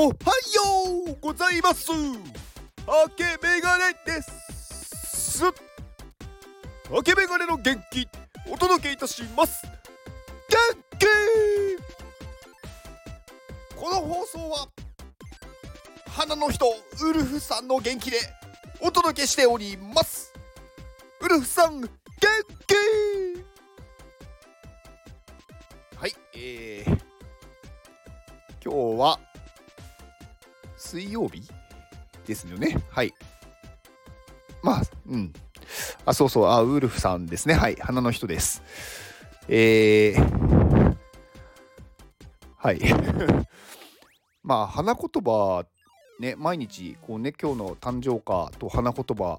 おはようございます。明けメガネです。明けメガネの元気お届けいたします。元気。この放送は花の人ウルフさんの元気でお届けしております。ウルフさん元気。はいえー、今日は水曜日？ですよね。はい。まあうん。あそうそう。あウルフさんですね。はい。花の人です。えー、はい。まあ花言葉ね毎日こうね今日の誕生花と花言葉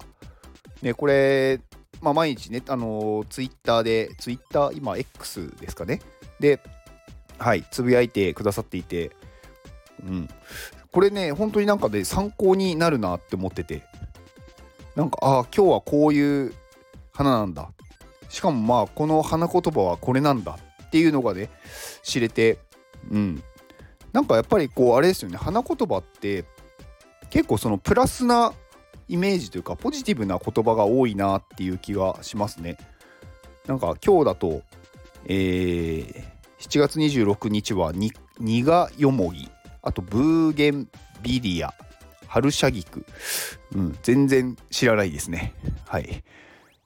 ねこれまあ毎日ねあのツイッターでツイッター今 X ですかね。ではい。つぶやいてくださっていてうん。これね本当になんかね参考になるなって思ってて。なんかああ今日はこういう花なんだ。しかもまあこの花言葉はこれなんだっていうのがね知れて。うん。なんかやっぱりこうあれですよね。花言葉って結構そのプラスなイメージというかポジティブな言葉が多いなっていう気がしますね。なんか今日だとえー、7月26日はにニガヨモギあとブーゲンビリア。春シャギク、うん、全然知らないですね。はい。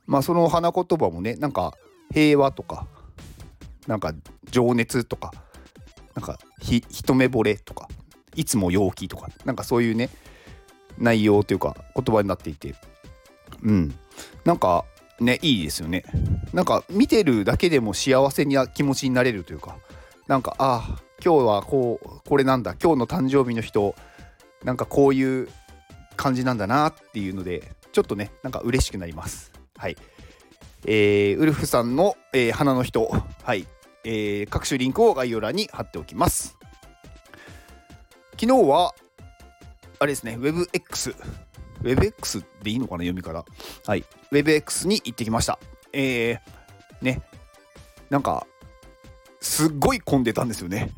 まあその花言葉もねなんか平和とかなんか情熱とかなんかひ一目惚れとかいつも陽気とかなんかそういうね内容というか言葉になっていて。うん。なんかねいいですよね。なんか見てるだけでも幸せな気持ちになれるというかなんかああ今日はこうこれなんだ今日の誕生日の人なんかこういう感じなんだなっていうのでちょっとねなんか嬉しくなります。はい。えー、ウルフさんの、えー、花の人。はい。えー、各種リンクを概要欄に貼っておきます。昨日はあれですね WebX WebX でいいのかな読みから。はい。WebX に行ってきました。えー、ね。なんかすっごい混んでたんですよね。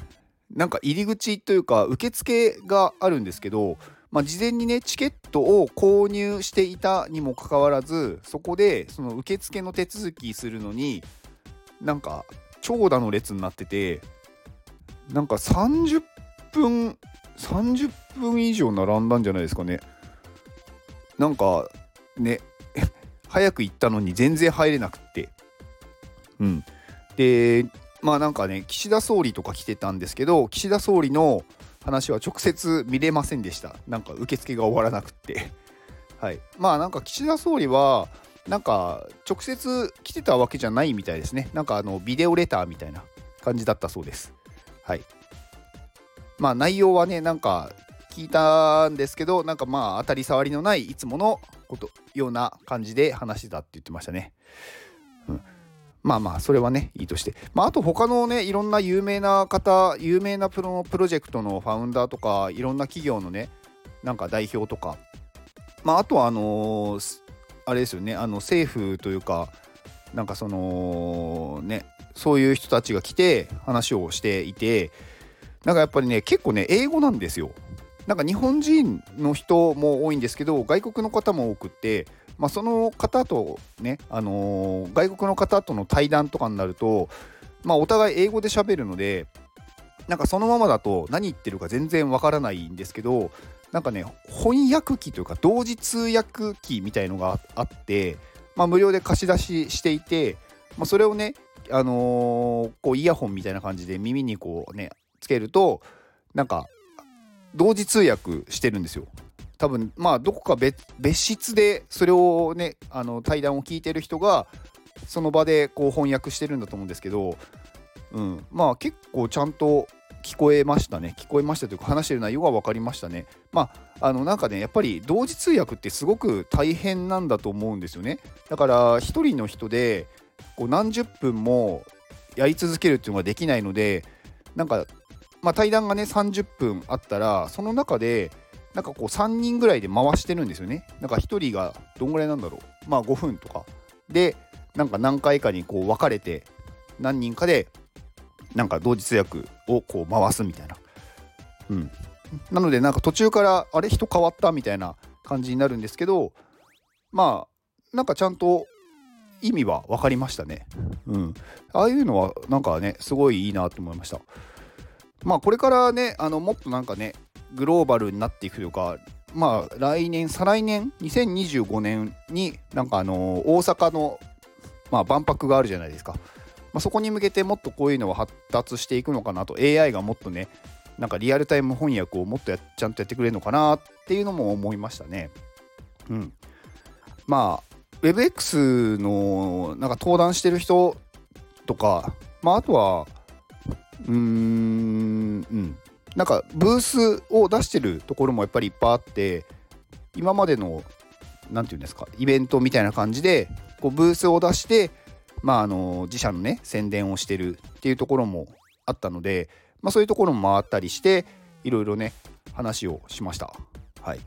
なんか入り口というか受付があるんですけど、まあ、事前にねチケットを購入していたにもかかわらずそこでその受付の手続きするのになんか長蛇の列になっててなんか30分30分以上並んだんじゃないですかね。なんかね早く行ったのに全然入れなくって。うん。でまあなんかね岸田総理とか来てたんですけど岸田総理の話は直接見れませんでした。なんか受付が終わらなくって。はい。まあなんか岸田総理はなんか直接来てたわけじゃないみたいですね。なんかあのビデオレターみたいな感じだったそうです。はい。まあ内容はねなんか聞いたんですけどなんかまあ当たり障りのないいつものことような感じで話してたって言ってましたね、まあまあそれはねいいとして、まあ、あと他のねいろんな有名な方有名なプロプロジェクトのファウンダーとかいろんな企業のねなんか代表とか。まああとはあのー、あれですよねあの政府というかなんかそのねそういう人たちが来て話をしていてなんかやっぱりね結構ね英語なんですよ。なんか日本人の人も多いんですけど外国の方も多くってまあ、その方とね、あのー、外国の方との対談とかになると、まあ、お互い英語で喋るのでなんかそのままだと何言ってるか全然わからないんですけどなんかね翻訳機というか同時通訳機みたいのがあって、まあ、無料で貸し出ししていて、まあ、それをね、あのー、こうイヤホンみたいな感じで耳にこうねつけるとなんか同時通訳してるんですよ。多分まあどこか別室でそれをねあの対談を聞いてる人がその場でこう翻訳してるんだと思うんですけど、うん、まあ結構ちゃんと聞こえましたね。聞こえましたというか話してる内容が分かりましたね。まああのなんかねやっぱり同時通訳ってすごく大変なんだと思うんですよね。だから一人の人でこう何十分もやり続けるっていうのができないのでなんかまあ対談がね30分あったらその中でなんかこう3人ぐらいで回してるんですよね。なんか1人がどんぐらいなんだろう。まあ5分とか。で、なんか何回かにこう分かれて、何人かで、なんか同時通訳をこう回すみたいな。うん。なのでなんか途中からあれ？人変わったみたいな感じになるんですけどまあなんかちゃんと意味は分かりましたね。うん。ああいうのはなんかねすごいいいなと思いました。まあこれからねあのもっとなんかねグローバルになっていくというかまあ来年再来年2025年になんかあの大阪のまあ万博があるじゃないですか。まあ、そこに向けてもっとこういうのは発達していくのかなと AI がもっとねなんかリアルタイム翻訳をもっとやちゃんとやってくれるのかなっていうのも思いましたね。うん。まあ WebX のなんか登壇してる人とか、まあ、あとはうーんうんなんかブースを出してるところもやっぱりいっぱいあって今までの何て言うんですかイベントみたいな感じでこうブースを出してまああの自社のね宣伝をしてるっていうところもあったので、まあ、そういうところも回ったりしていろいろね話をしました。はい。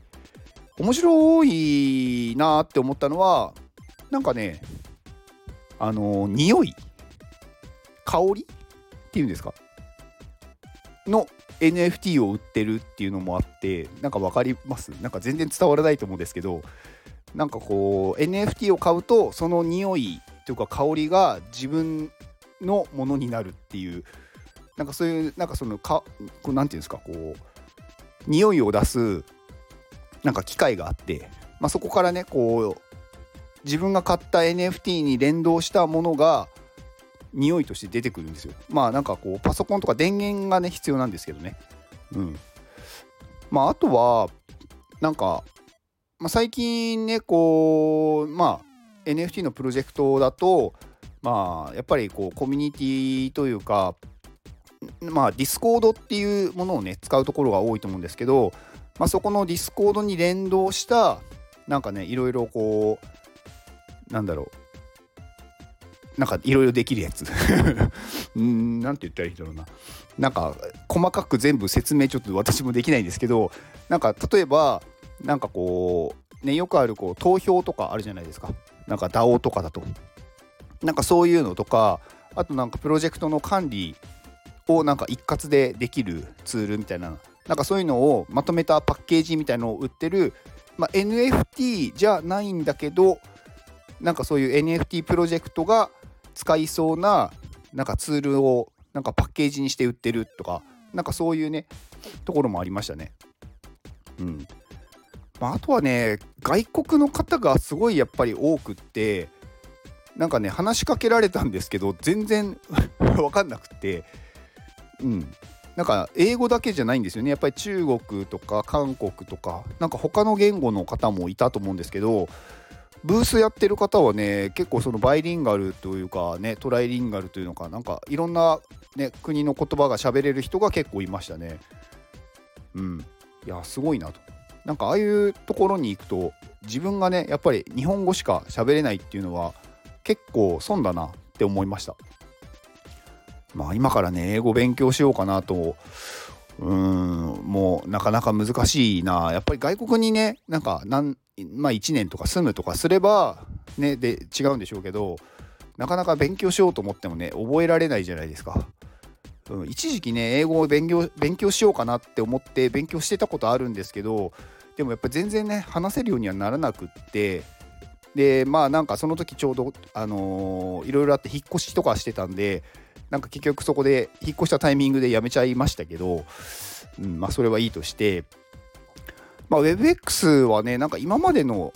面白いなって思ったのはなんかねあの匂い香りっていうんですか？の NFT を売ってるっていうのもあってなんか分かります？なんか全然伝わらないと思うんですけどなんかこう NFT を買うとその匂いというか香りが自分のものになるっていうなんかそういうなんかそのかこうなんていうんですかこう匂いを出すなんか機械があって、まあ、そこからねこう自分が買った NFT に連動したものが匂いとして出てくるんですよ。まあなんかこうパソコンとか電源がね必要なんですけどね。うん。まああとはなんか、まあ、最近ねこうまあ NFT のプロジェクトだとまあやっぱりこうコミュニティというかまあディスコードっていうものをね使うところが多いと思うんですけど、まあ、そこのディスコードに連動したなんかねいろいろこうなんだろうなんかいろいろできるやつ。うんなんて言ったらいいんだろうな。なんか細かく全部説明ちょっと私もできないんですけどなんか例えばなんかこうねよくあるこう投票とかあるじゃないですか。なんか DAO とかだと。なんかそういうのとかあとなんかプロジェクトの管理をなんか一括でできるツールみたいななんかそういうのをまとめたパッケージみたいのを売ってる、まあ、NFT じゃないんだけどなんかそういう NFT プロジェクトが使いそうななんかツールをなんかパッケージにして売ってるとかなんかそういうねところもありましたね。うん。まあ、あとはね外国の方がすごいやっぱり多くってなんかね話しかけられたんですけど全然 分かんなくってうんなんか英語だけじゃないんですよねやっぱり中国とか韓国とかなんか他の言語の方もいたと思うんですけどブースやってる方はね結構そのバイリンガルというかねトライリンガルというのかなんかいろんな、ね、国の言葉が喋れる人が結構いましたね。うん。いやすごいなと。なんかああいうところに行くと自分がねやっぱり日本語しか喋れないっていうのは結構損だなって思いました。まあ今からね英語勉強しようかなとうんもうなかなか難しいな。やっぱり外国にねなんかなんまあ1年とか住むとかすればねで違うんでしょうけどなかなか勉強しようと思ってもね覚えられないじゃないですか。うん、一時期ね英語を勉強勉強しようかなって思って勉強してたことあるんですけどでもやっぱ全然ね話せるようにはならなくってでまあなんかその時ちょうどあのー、いろいろあって引っ越しとかしてたんでなんか結局そこで引っ越したタイミングでやめちゃいましたけど、うんまあ、それはいいとしてまあ、WebX はね、なんか今までの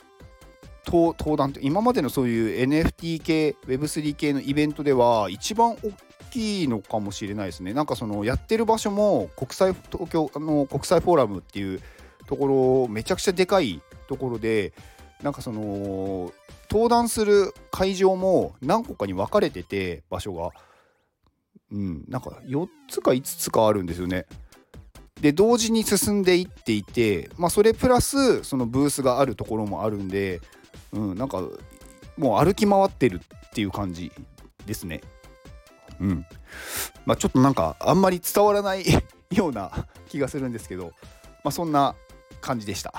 登壇って今までのそういう NFT 系 Web3 系のイベントでは一番大きいのかもしれないですね。なんかそのやってる場所も国際東京あの国際フォーラムっていうところめちゃくちゃでかいところでなんかその登壇する会場も何個かに分かれてて場所が。うん。なんか4つか5つかあるんですよね。で同時に進んでいっていて、まあ、それプラスそのブースがあるところもあるんで、うん、なんかもう歩き回ってるっていう感じですね。うんまあ、ちょっとなんかあんまり伝わらない ような 気がするんですけど、まあ、そんな感じでした。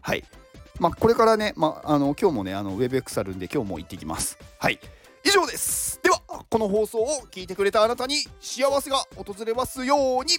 はい。まあ、これからね、まあ、あの今日もね、あの WebX あるんで今日も行ってきます。はい。以上です。では、この放送を聞いてくれたあなたに幸せが訪れますように。